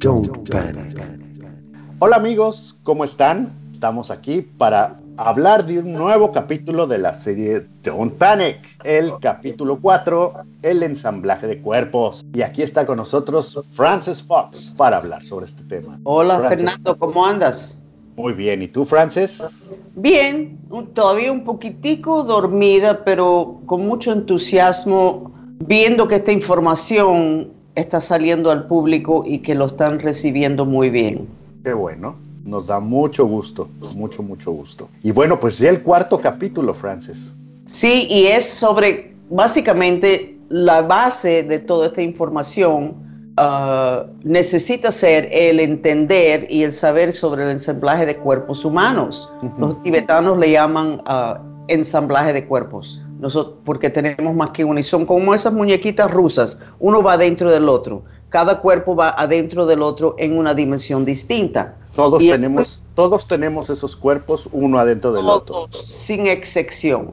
Don't panic. Hola amigos, ¿cómo están? Estamos aquí para hablar de un nuevo capítulo de la serie Don't Panic, el capítulo 4, el ensamblaje de cuerpos. Y aquí está con nosotros Frances Fox para hablar sobre este tema. Hola Frances. Fernando, ¿cómo andas? Muy bien, ¿y tú Frances? Bien, todavía un poquitico dormida, pero con mucho entusiasmo, viendo que esta información está saliendo al público y que lo están recibiendo muy bien. Qué bueno, nos da mucho gusto, mucho, mucho gusto. Y bueno, pues ya el cuarto capítulo, Frances. Sí, y es sobre básicamente la base de toda esta información. ah, necesita ser el entender y el saber sobre el ensamblaje de cuerpos humanos. Los tibetanos le llaman ah, ensamblaje de cuerpos, Nosotros, porque tenemos más que uno y son como esas muñequitas rusas, uno va dentro del otro, cada cuerpo va adentro del otro en una dimensión distinta. Todos Y- tenemos, todos tenemos esos cuerpos uno adentro del otro. Todos, sin excepción.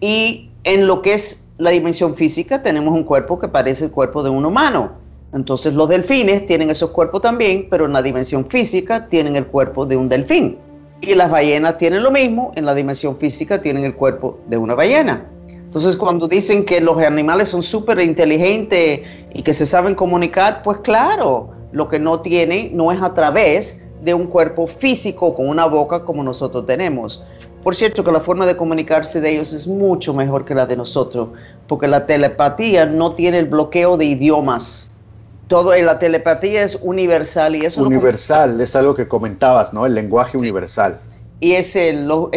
Y en lo que es la dimensión física, tenemos un cuerpo que parece el cuerpo de un humano. Entonces los delfines tienen esos cuerpos también, pero en la dimensión física tienen el cuerpo de un delfín. Y las ballenas tienen lo mismo, en la dimensión física tienen el cuerpo de una ballena. Entonces cuando dicen que los animales son súper inteligentes y que se saben comunicar, pues claro, lo que no tienen no es a través de un cuerpo físico con una boca como nosotros tenemos. Por cierto que la forma de comunicarse de ellos es mucho mejor que la de nosotros, porque la telepatía no tiene el bloqueo de idiomas. Todo la telepatía es universal y eso Universal, es algo que comentabas, ¿no? El lenguaje universal. Y es el- los,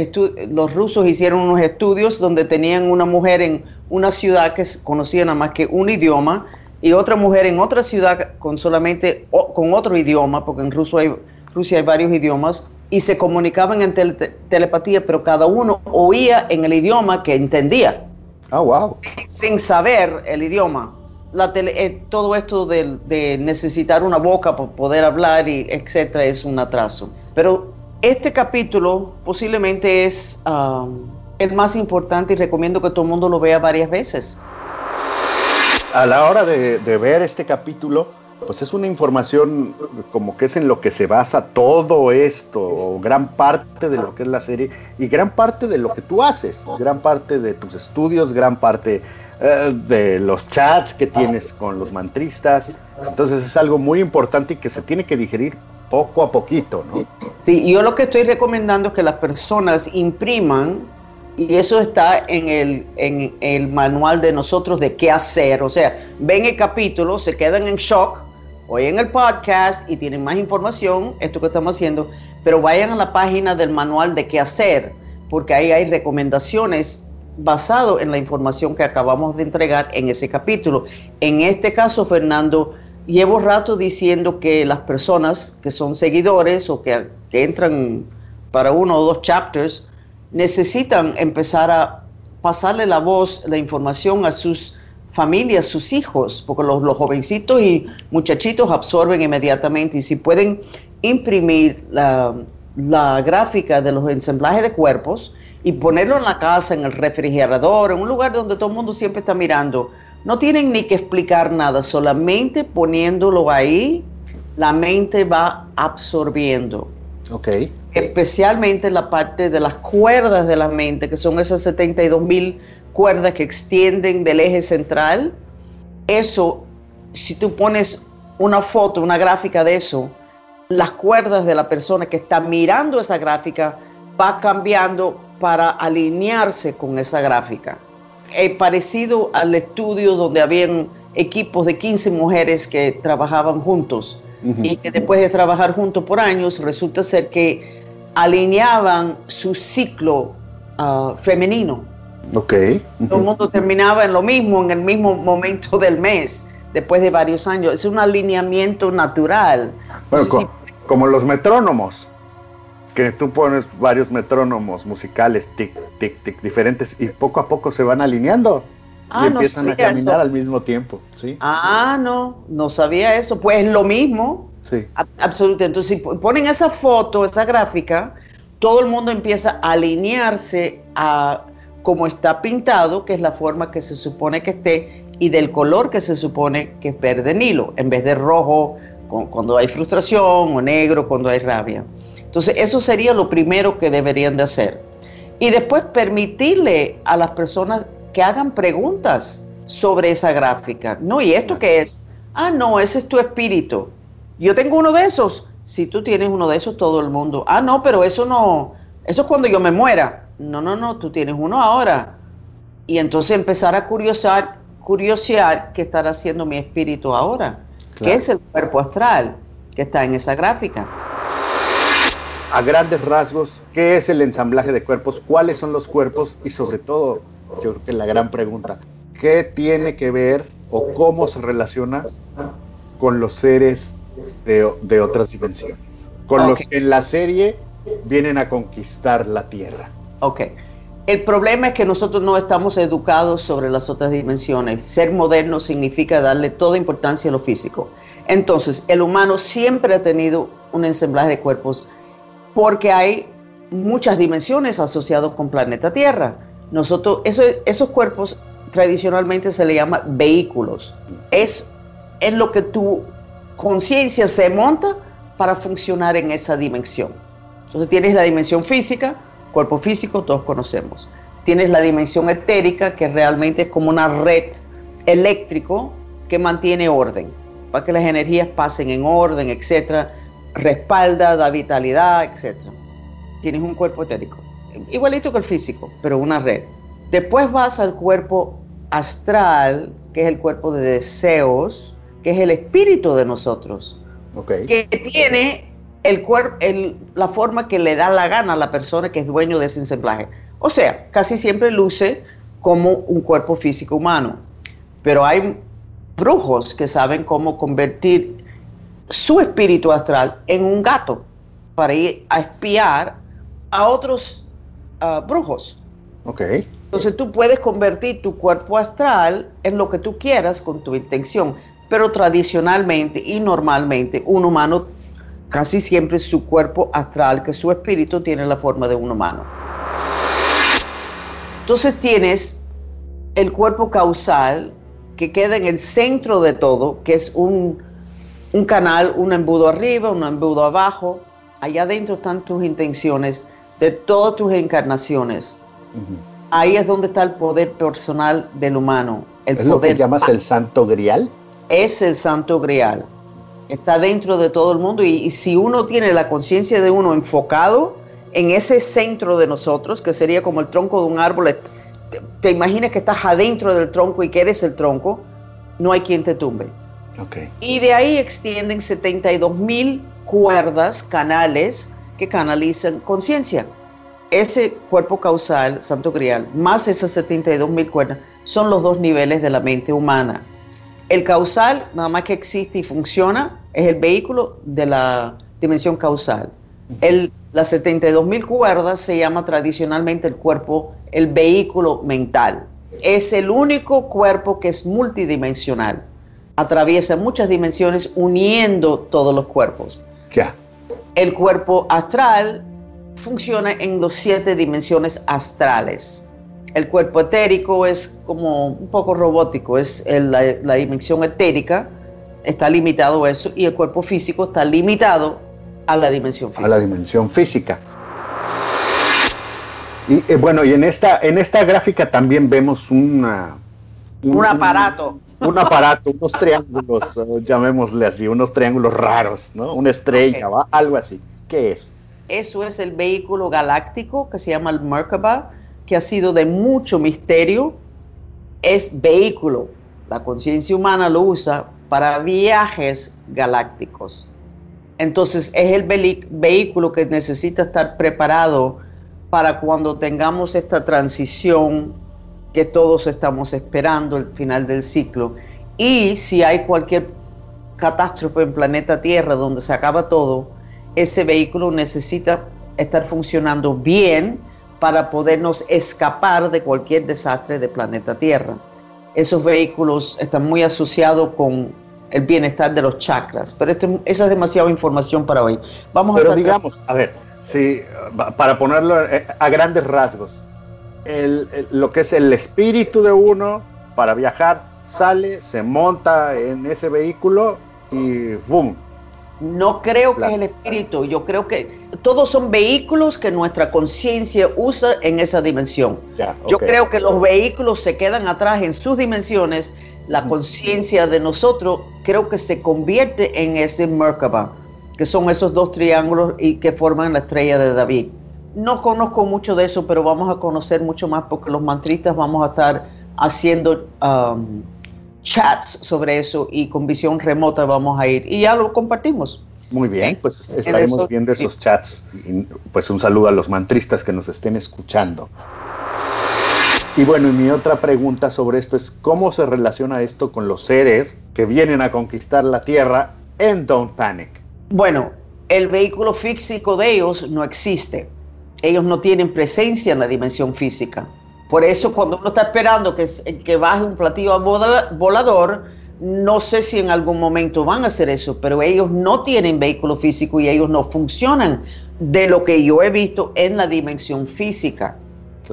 los rusos hicieron unos estudios donde tenían una mujer en una ciudad que conocía nada más que un idioma y otra mujer en otra ciudad con solamente o- con otro idioma, porque en Rusia hay, Rusia hay varios idiomas, y se comunicaban en tele- telepatía, pero cada uno oía en el idioma que entendía Ah, wow. sin saber el idioma. La tele- eh, todo esto de, de necesitar una boca para poder hablar y etcétera es un atraso. Pero este capítulo posiblemente es ah, el más importante y recomiendo que todo el mundo lo vea varias veces. A la hora de, de ver este capítulo, pues es una información como que es en lo que se basa todo esto, o gran parte de lo que es la serie, y gran parte de lo que tú haces, gran parte de tus estudios, gran parte eh, de los chats que tienes con los mantristas. Entonces es algo muy importante y que se tiene que digerir poco a poquito, ¿no? Sí, yo lo que estoy recomendando es que las personas impriman, y eso está en el, en el manual de nosotros de qué hacer. O sea, ven el capítulo, se quedan en shock, oyen el podcast y tienen más información, esto que estamos haciendo, pero vayan a la página del manual de qué hacer, porque ahí hay recomendaciones basado en la información que acabamos de entregar en ese capítulo. En este caso, Fernando, llevo rato diciendo que las personas que son seguidores o que, entran para uno o dos chapters necesitan empezar a pasarle la voz, la información a sus familias, sus hijos, porque los, los jovencitos y muchachitos absorben inmediatamente y si pueden imprimir la, la gráfica de los ensamblajes de cuerpos y ponerlo en la casa, en el refrigerador, en un lugar donde todo el mundo siempre está mirando, no tienen ni que explicar nada, solamente poniéndolo ahí, la mente va absorbiendo Ok. especialmente la parte de las cuerdas de la mente, que son esas 72 mil cuerdas que extienden del eje central. Eso, si tú pones una foto, una gráfica de eso, las cuerdas de la persona que está mirando esa gráfica va cambiando para alinearse con esa gráfica. Eh, parecido al estudio donde habían equipos de 15 mujeres que trabajaban juntos y que después de trabajar juntos por años resulta ser que alineaban su ciclo ah, femenino. Ok. Todo el mundo terminaba en lo mismo, en el mismo momento del mes, después de varios años. Es un alineamiento natural. Bueno, co- como los metrónomos, que tú pones varios metrónomos musicales, tic, tic, tic, diferentes, y poco a poco se van alineando Ah, y no empiezan a caminar eso. al mismo tiempo. Sí, Ah, no, no sabía eso. Pues es lo mismo. sí. Ab- Absolutamente. Entonces, si ponen esa foto, esa gráfica, todo el mundo empieza a alinearse a como está pintado, que es la forma que se supone que esté, y del color que se supone que es verde Nilo, en vez de rojo, cuando hay frustración o negro, cuando hay rabia. Entonces, eso sería lo primero que deberían de hacer. Y después permitirle a las personas que hagan preguntas sobre esa gráfica. No, ¿y esto qué es? Ah, no, ese es tu espíritu. Yo tengo uno de esos. Si tú tienes uno de esos, todo el mundo. Ah, no, pero eso no, eso es cuando yo me muera. No, no, no, tú tienes uno ahora. Y entonces empezar a curiosar, curiosear qué estará haciendo mi espíritu ahora. ¿Qué es el cuerpo astral que está en esa gráfica? A grandes rasgos, ¿qué es el ensamblaje de cuerpos? ¿Cuáles son los cuerpos? Y sobre todo, yo creo que la gran pregunta, ¿qué tiene que ver o cómo se relaciona con los seres de, otras dimensiones? Con los que en la serie vienen a conquistar la Tierra. Ok. El problema es que nosotros no estamos educados sobre las otras dimensiones. Ser moderno significa darle toda importancia a lo físico. Entonces, el humano siempre ha tenido un ensamblaje de cuerpos porque hay muchas dimensiones asociadas con planeta Tierra. Nosotros, esos cuerpos tradicionalmente se le llama vehículos. Es en lo que tu conciencia se monta para funcionar en esa dimensión. Entonces tienes la dimensión física, cuerpo físico, todos conocemos. Tienes la dimensión etérica, que realmente es como una red eléctrico que mantiene orden, para que las energías pasen en orden, etcétera, respalda, da vitalidad, etcétera. Tienes un cuerpo etérico, igualito que el físico, pero una red. Después vas al cuerpo astral, que es el cuerpo de deseos, que es el espíritu de nosotros, que tiene el cuerpo, la forma que le da la gana a la persona que es dueño de ese ensamblaje. O sea, casi siempre luce como un cuerpo físico humano, pero hay brujos que saben cómo convertir su espíritu astral en un gato para ir a espiar a otros ah, brujos. Ok. Entonces tú puedes convertir tu cuerpo astral en lo que tú quieras con tu intención, pero tradicionalmente y normalmente un humano casi siempre su cuerpo astral, que su espíritu tiene la forma de un humano. Entonces tienes el cuerpo causal que queda en el centro de todo, que es un, canal, un embudo arriba, un embudo abajo. Allá adentro están tus intenciones de todas tus encarnaciones. Ahí es donde está el poder personal del humano. El ¿Es lo que llamas el santo grial? Es el santo grial está dentro de todo el mundo y, si uno tiene la conciencia de uno enfocado en ese centro de nosotros, que sería como el tronco de un árbol, te, imaginas que estás adentro del tronco y que eres el tronco, no hay quien te tumbe. Y de ahí extienden 72 mil cuerdas, canales, que canalizan conciencia. Ese cuerpo causal, Santo Grial, más esas 72 mil cuerdas, son los dos niveles de la mente humana. El causal, nada más que existe y funciona, es el vehículo de la dimensión causal. El, las 72 mil cuerdas se llama tradicionalmente el cuerpo, el vehículo mental. Es el único cuerpo que es multidimensional. Atraviesa muchas dimensiones uniendo todos los cuerpos. Ya. El cuerpo astral funciona en los siete dimensiones astrales. El cuerpo etérico es como un poco robótico, es la, dimensión etérica, está limitado a eso, y el cuerpo físico está limitado a la dimensión física. A la dimensión física. Y eh, bueno, y en esta, en esta gráfica también vemos una, un, aparato. Un, aparato, unos triángulos, eh, llamémosle así, unos triángulos raros, ¿no? Una estrella, algo así. ¿Qué es? Eso es el vehículo galáctico que se llama el Merkaba que ha sido de mucho misterio, es vehículo. La conciencia humana lo usa para viajes galácticos. Entonces es el vehículo que necesita estar preparado para cuando tengamos esta transición que todos estamos esperando, el final del ciclo. Y si hay cualquier catástrofe en planeta Tierra donde se acaba todo, ese vehículo necesita estar funcionando bien para podernos escapar de cualquier desastre de planeta Tierra. Esos vehículos están muy asociados con el bienestar de los chakras, pero esto, esa es demasiada información para hoy. Vamos pero digamos, a ver, si, para ponerlo eh, a grandes rasgos, lo que es el espíritu de uno para viajar sale, se monta en ese vehículo y ¡boom! No creo que es el espíritu, yo creo que todos son vehículos que nuestra conciencia usa en esa dimensión. Yo creo que los vehículos se quedan atrás en sus dimensiones, la conciencia de nosotros creo que se convierte en ese Merkaba, que son esos dos triángulos y que forman la estrella de David. No conozco mucho de eso, pero vamos a conocer mucho más porque los mantristas vamos a estar haciendo um, chats sobre eso y con visión remota vamos a ir y ya lo compartimos. Muy bien, pues estaremos viendo esos chats. Y, pues un saludo a los mantristas que nos estén escuchando. Y bueno, y mi otra pregunta sobre esto es cómo se relaciona esto con los seres que vienen a conquistar la Tierra en Don't Panic. Bueno, el vehículo físico de ellos no existe. Ellos no tienen presencia en la dimensión física. Por eso cuando uno está esperando que, que baje un platillo volador, no sé si en algún momento van a hacer eso, pero ellos no tienen vehículo físico y ellos no funcionan de lo que yo he visto en la dimensión física.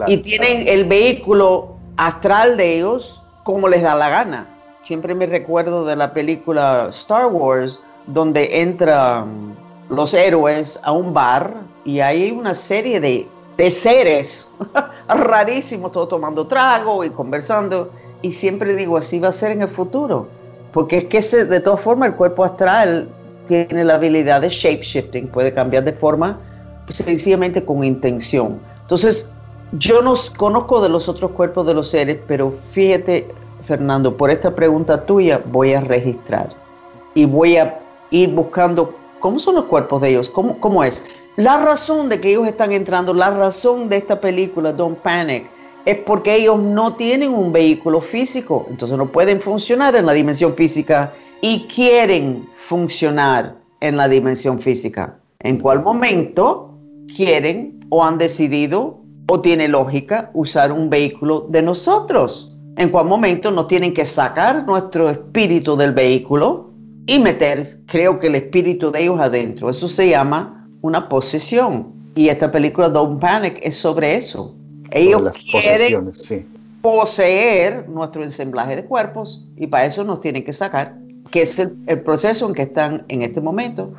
y tienen el vehículo astral de ellos como les da la gana. Siempre me recuerdo de la película Star Wars, donde entran los héroes a un bar y hay una serie de seres rarísimos, todos tomando trago y conversando. Y siempre digo, así va a ser en el futuro. Porque es que de todas formas el cuerpo astral tiene la habilidad de shape shifting, puede cambiar de forma pues, sencillamente con intención. Entonces, yo no conozco de los otros cuerpos de los seres, pero fíjate, Fernando, por esta pregunta tuya voy a registrar y voy a ir buscando cómo son los cuerpos de ellos, cómo, cómo es. La razón de que ellos están entrando, la razón de esta película, Don't Panic, es porque ellos no tienen un vehículo físico, entonces no pueden funcionar en la dimensión física y quieren funcionar en la dimensión física. ¿En cuál momento quieren o han decidido o tiene lógica usar un vehículo de nosotros? ¿En cuál momento no tienen que sacar nuestro espíritu del vehículo y meter, creo que el espíritu de ellos adentro? Eso se llama una posesión. Y esta película Don't Panic es sobre eso. Ellos quieren poseer nuestro ensamblaje de cuerpos y para eso nos tienen que sacar, que es el, el proceso en que están en este momento.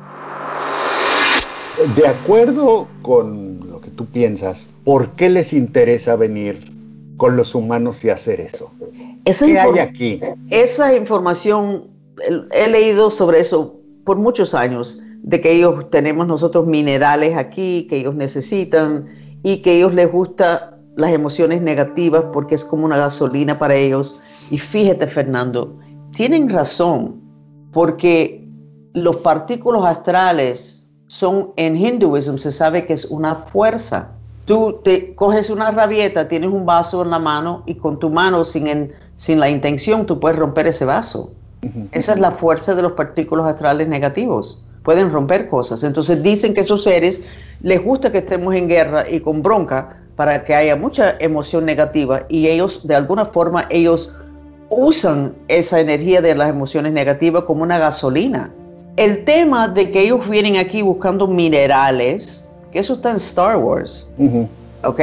De acuerdo con lo que tú piensas, ¿por qué les interesa venir con los humanos y hacer eso? ¿Qué hay aquí? Esa información, he leído sobre eso por muchos años de que ellos tenemos nosotros minerales aquí que ellos necesitan y que a ellos les gusta las emociones negativas porque es como una gasolina para ellos. Y fíjate, Fernando, tienen razón, porque los partículos astrales son, en hinduismo se sabe que es una fuerza. Tú te coges una rabieta, tienes un vaso en la mano y con tu mano, sin, sin la intención, tú puedes romper ese vaso. Esa es la fuerza de los partículos astrales negativos pueden romper cosas. Entonces dicen que esos seres les gusta que estemos en guerra y con bronca para que haya mucha emoción negativa y ellos, de alguna forma, ellos usan esa energía de las emociones negativas como una gasolina. El tema de que ellos vienen aquí buscando minerales, que eso está en Star Wars, ¿ok?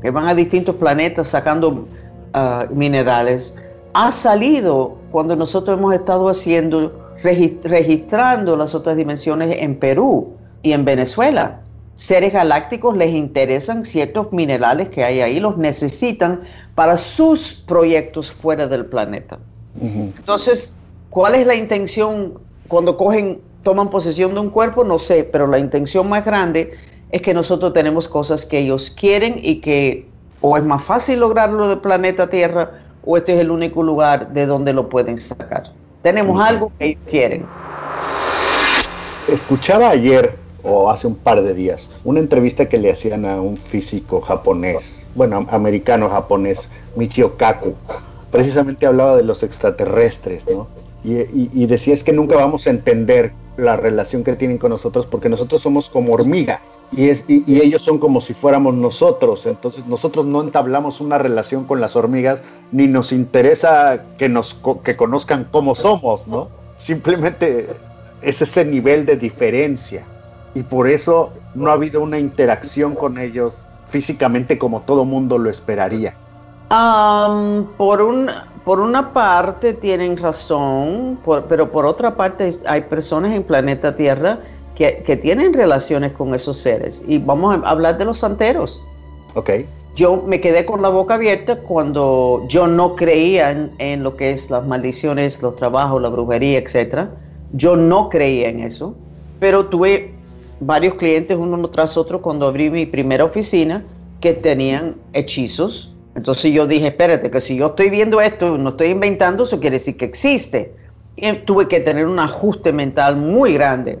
Que van a distintos planetas sacando ah, minerales, ha salido cuando nosotros hemos estado haciendo registrando las otras dimensiones en Perú y en Venezuela. Seres galácticos les interesan ciertos minerales que hay ahí, los necesitan para sus proyectos fuera del planeta. Entonces, ¿cuál es la intención cuando cogen, toman posesión de un cuerpo? No sé, pero la intención más grande es que nosotros tenemos cosas que ellos quieren y que o es más fácil lograrlo del planeta Tierra o este es el único lugar de donde lo pueden sacar. Tenemos algo que ellos quieren. Escuchaba ayer o hace un par de días una entrevista que le hacían a un físico japonés, bueno, americano japonés, Michio Kaku. Precisamente hablaba de los extraterrestres, ¿no? Y, decía es que nunca vamos a entender la relación que tienen con nosotros porque nosotros somos como hormigas y, y, ellos son como si fuéramos nosotros. Entonces nosotros no entablamos una relación con las hormigas ni nos interesa que, nos, que conozcan cómo somos, ¿no? Simplemente es ese nivel de diferencia y por eso no ha habido una interacción con ellos físicamente como todo mundo lo esperaría. Por, un, por una parte tienen razón, pero por otra parte hay personas en planeta Tierra que, que, tienen relaciones con esos seres. Y vamos a hablar de los santeros. Ok. Yo me quedé con la boca abierta cuando yo no creía en, en lo que es las maldiciones, los trabajos, la brujería, etc. Yo no creía en eso, pero tuve varios clientes uno tras otro cuando abrí mi primera oficina que tenían hechizos. Entonces yo dije, espérate, que si yo estoy viendo esto, no estoy inventando, eso quiere decir que existe. Y tuve que tener un ajuste mental muy grande.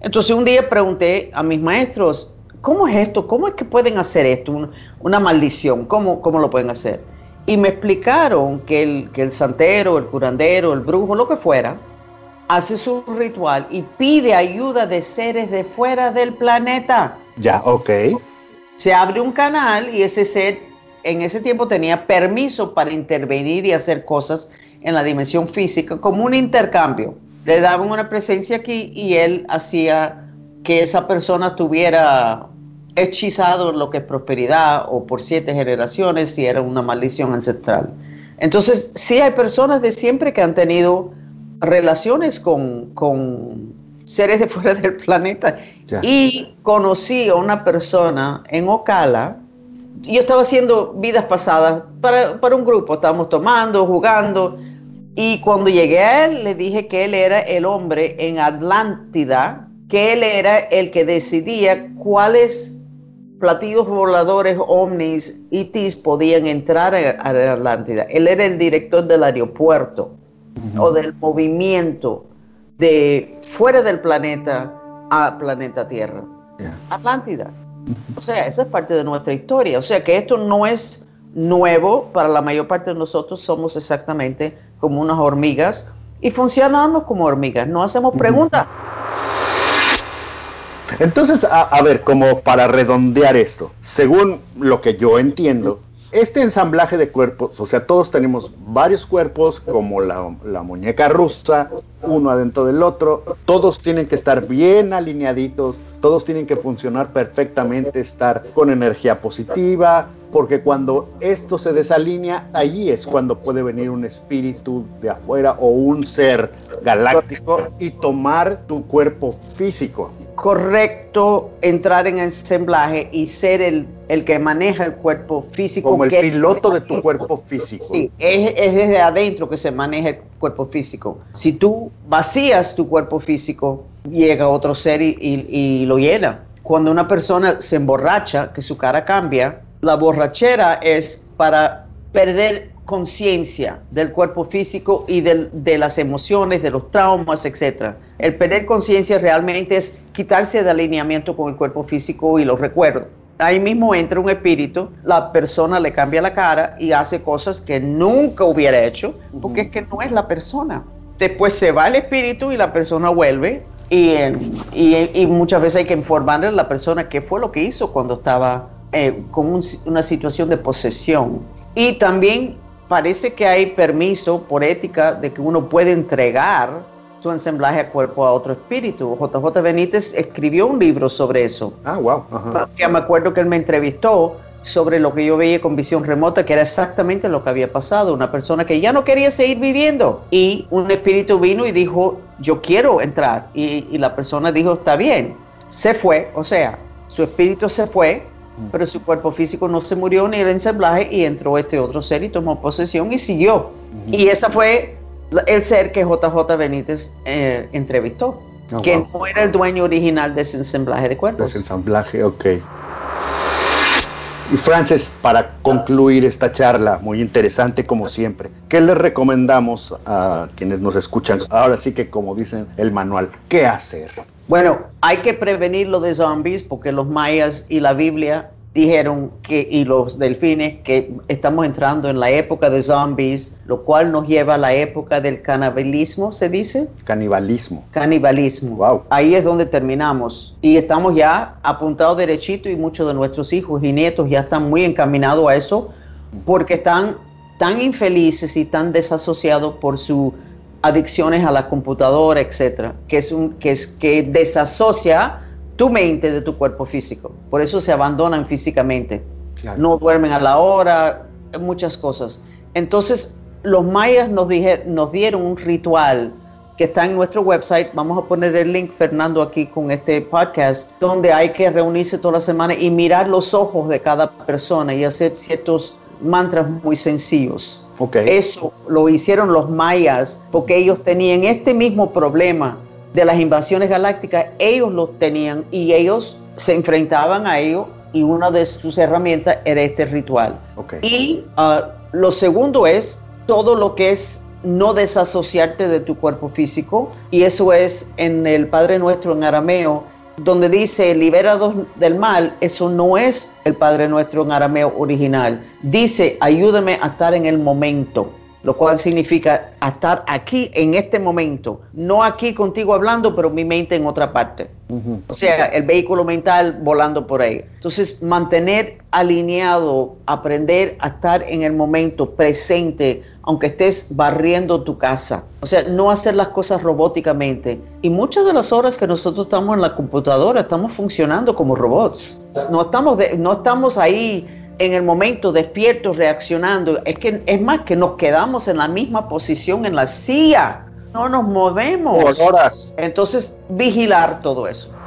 Entonces un día pregunté a mis maestros, ¿cómo es esto? ¿Cómo es que pueden hacer esto? Una, maldición, ¿Cómo, ¿cómo lo pueden hacer? Y me explicaron que el, que el santero, el curandero, el brujo, lo que fuera, hace su ritual y pide ayuda de seres de fuera del planeta. Ya, ok. Se abre un canal y ese ser en ese tiempo tenía permiso para intervenir y hacer cosas en la dimensión física como un intercambio. Le daban una presencia aquí y él hacía que esa persona tuviera hechizado lo que es prosperidad o por siete generaciones si era una maldición ancestral. Entonces, sí hay personas de siempre que han tenido relaciones con, seres de fuera del planeta. Y conocí a una persona en Ocala. Yo estaba haciendo vidas pasadas para, para un grupo, estábamos tomando, jugando. Y cuando llegué a él, le dije que él era el hombre en Atlántida, que él era el que decidía cuáles platillos voladores, ovnis, tis podían entrar a, a Atlántida. Él era el director del aeropuerto o del movimiento de fuera del planeta a planeta Tierra. Atlántida. O sea, esa es parte de nuestra historia. O sea que esto no es nuevo para la mayor parte de nosotros. Somos exactamente como unas hormigas y funcionamos como hormigas. No hacemos preguntas. Entonces, a, ver, como para redondear esto, según lo que yo entiendo, este ensamblaje de cuerpos, o sea, todos tenemos varios cuerpos como la, muñeca rusa, uno adentro del otro, todos tienen que estar bien alineaditos, todos tienen que funcionar perfectamente, estar con energía positiva, porque cuando esto se desalinea, allí es cuando puede venir un espíritu de afuera o un ser galáctico y tomar tu cuerpo físico. Correcto, entrar en ensamblaje y ser el, el que maneja el cuerpo físico. Como el piloto de tu cuerpo físico. Sí, es, es, desde adentro que se maneja el cuerpo físico. Si tú vacías tu cuerpo físico, llega otro ser y, y lo llena. Cuando una persona se emborracha, que su cara cambia, la borrachera es para perder conciencia del cuerpo físico y de las emociones, de los traumas, etc. El perder conciencia realmente es quitarse de alineamiento con el cuerpo físico y los recuerdos. Ahí mismo entra un espíritu, la persona le cambia la cara y hace cosas que nunca hubiera hecho, porque es que no es la persona. Después se va el espíritu y la persona vuelve y, y, muchas veces hay que informarle a la persona qué fue lo que hizo cuando estaba eh, con una situación de posesión. Y también parece que hay permiso por ética de que uno puede entregar su ensamblaje a cuerpo a otro espíritu. JJ Benítez escribió un libro sobre eso. Ah, wow. Ya me acuerdo que él me entrevistó sobre lo que yo veía con visión remota, que era exactamente lo que había pasado. Una persona que ya no quería seguir viviendo y un espíritu vino y dijo, yo quiero entrar. Y, y la persona dijo, está bien. Se fue, o sea, su espíritu se fue, pero su cuerpo físico no se murió ni el ensamblaje y entró este otro ser y tomó posesión y siguió. Y ese fue el ser que JJ Benítez eh, entrevistó, ah, que no era el dueño original de ese ensamblaje de cuerpos. Ese ensamblaje, ok. Y Frances, para concluir esta charla, muy interesante como siempre, ¿qué les recomendamos a quienes nos escuchan? Ahora sí que como dicen el manual, ¿qué hacer? Bueno, hay que prevenir lo de zombies porque los mayas y la Biblia dijeron que, y los delfines, que estamos entrando en la época de zombies, lo cual nos lleva a la época del canibalismo, ¿se dice? Canibalismo. Canibalismo. Wow. Ahí es donde terminamos. Y estamos ya apuntados derechito y muchos de nuestros hijos y nietos ya están muy encaminados a eso porque están tan infelices y tan desasociados por su adicciones a la computadora, etcétera, que es un que es que desasocia tu mente de tu cuerpo físico. Por eso se abandonan físicamente. No duermen a la hora, muchas cosas. Entonces, los mayas nos, dije, nos dieron un ritual que está en nuestro website. Vamos a poner el link, Fernando, aquí con este podcast, donde hay que reunirse toda la semana y mirar los ojos de cada persona y hacer ciertos mantras muy sencillos. Okay. Eso lo hicieron los mayas porque ellos tenían este mismo problema de las invasiones galácticas, ellos lo tenían y ellos se enfrentaban a ello y una de sus herramientas era este ritual. Okay. Y uh, lo segundo es todo lo que es no desasociarte de tu cuerpo físico y eso es en el Padre Nuestro en arameo donde dice liberados del mal, eso no es el Padre Nuestro en arameo original. Dice, ayúdame a estar en el momento, lo cual significa estar aquí en este momento, no aquí contigo hablando, pero mi mente en otra parte. Uh -huh. O sea, el vehículo mental volando por ahí. Entonces, mantener alineado, aprender a estar en el momento presente, aunque estés barriendo tu casa. O sea, no hacer las cosas robóticamente. Y muchas de las horas que nosotros estamos en la computadora, estamos funcionando como robots. No estamos, de, no estamos ahí en el momento despiertos, reaccionando. Es que es más que nos quedamos en la misma posición en la silla. No nos movemos. Por horas. Entonces, vigilar todo eso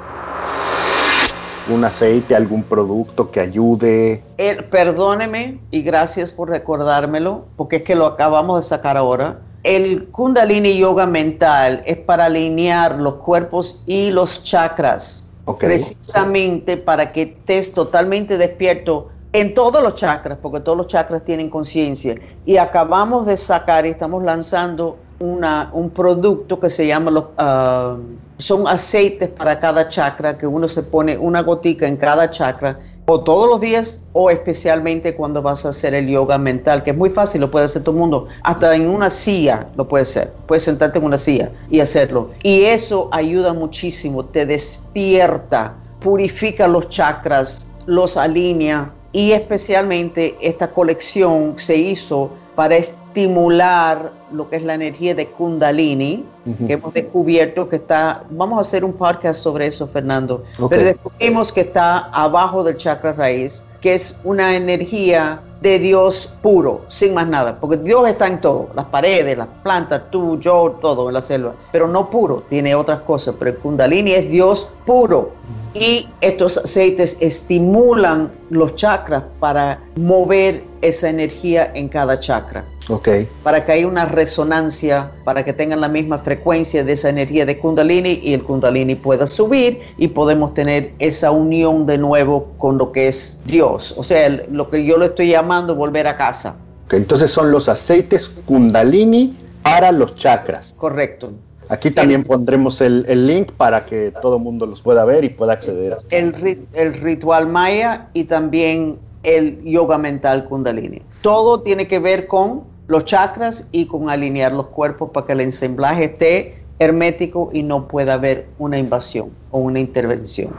un aceite, algún producto que ayude. El, perdóneme y gracias por recordármelo, porque es que lo acabamos de sacar ahora. El Kundalini Yoga mental es para alinear los cuerpos y los chakras, okay. precisamente para que estés totalmente despierto en todos los chakras, porque todos los chakras tienen conciencia. Y acabamos de sacar y estamos lanzando una, un producto que se llama los... Uh, son aceites para cada chakra, que uno se pone una gotica en cada chakra, o todos los días, o especialmente cuando vas a hacer el yoga mental, que es muy fácil, lo puede hacer todo el mundo, hasta en una silla lo puedes hacer, puedes sentarte en una silla y hacerlo. Y eso ayuda muchísimo, te despierta, purifica los chakras, los alinea, y especialmente esta colección se hizo para estimular lo que es la energía de Kundalini, uh -huh. que hemos descubierto que está, vamos a hacer un podcast sobre eso, Fernando, Okay. pero descubrimos que está abajo del chakra raíz, que es una energía de Dios puro, sin más nada, porque Dios está en todo, las paredes, las plantas, tú, yo, todo en la selva, pero no puro, tiene otras cosas, pero el Kundalini es Dios puro. Y estos aceites estimulan los chakras para mover esa energía en cada chakra. Ok. Para que haya una resonancia, para que tengan la misma frecuencia de esa energía de Kundalini y el Kundalini pueda subir y podemos tener esa unión de nuevo con lo que es Dios. O sea, el- lo que yo le estoy llamando volver a casa. Ok, Entonces son los aceites Kundalini para los chakras. Correcto. Aquí también pondremos el, el link para que todo el mundo los pueda ver y pueda acceder. el, el ritual maya y también el yoga mental kundalini. Todo tiene que ver con los chakras y con alinear los cuerpos para que el ensamblaje esté hermético y no pueda haber una invasión o una intervención.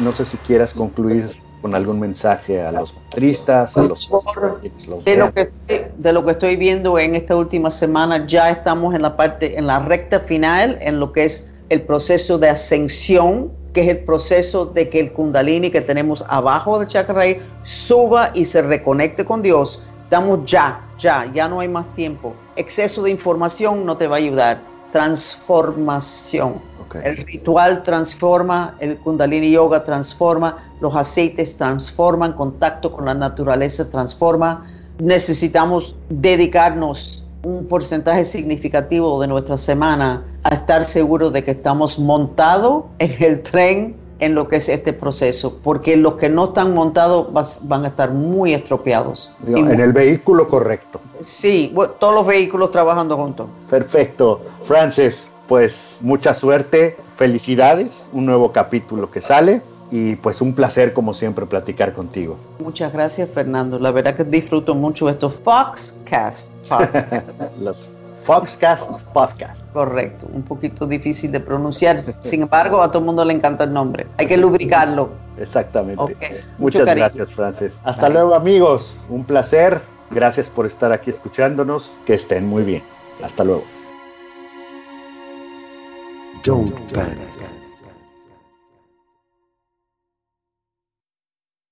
No sé si quieras concluir con algún mensaje a los tristas, a los, De lo, que, de lo que estoy viendo en esta última semana, ya estamos en la parte, en la recta final, en lo que es el proceso de ascensión, que es el proceso de que el kundalini que tenemos abajo del chakra suba y se reconecte con Dios. Estamos ya, ya, ya no hay más tiempo. Exceso de información no te va a ayudar. Transformación. El ritual transforma, el kundalini yoga transforma, los aceites transforman, contacto con la naturaleza transforma. Necesitamos dedicarnos un porcentaje significativo de nuestra semana a estar seguros de que estamos montados en el tren en lo que es este proceso, porque los que no están montados vas- van a estar muy estropeados. En el vehículo correcto. Sí, bueno, todos los vehículos trabajando juntos. Perfecto. Francis, pues mucha suerte, felicidades, un nuevo capítulo que sale y pues un placer como siempre platicar contigo. Muchas gracias, Fernando. La verdad que disfruto mucho estos Foxcast. podcasts. Los Foxcast Podcast. Correcto, un poquito difícil de pronunciar. Sin embargo, a todo el mundo le encanta el nombre. Hay que lubricarlo. Exactamente. Muchas gracias, Francis. Hasta Bye. luego, amigos. Un placer. Gracias por estar aquí escuchándonos. Que estén muy bien. Hasta luego. Don't panic.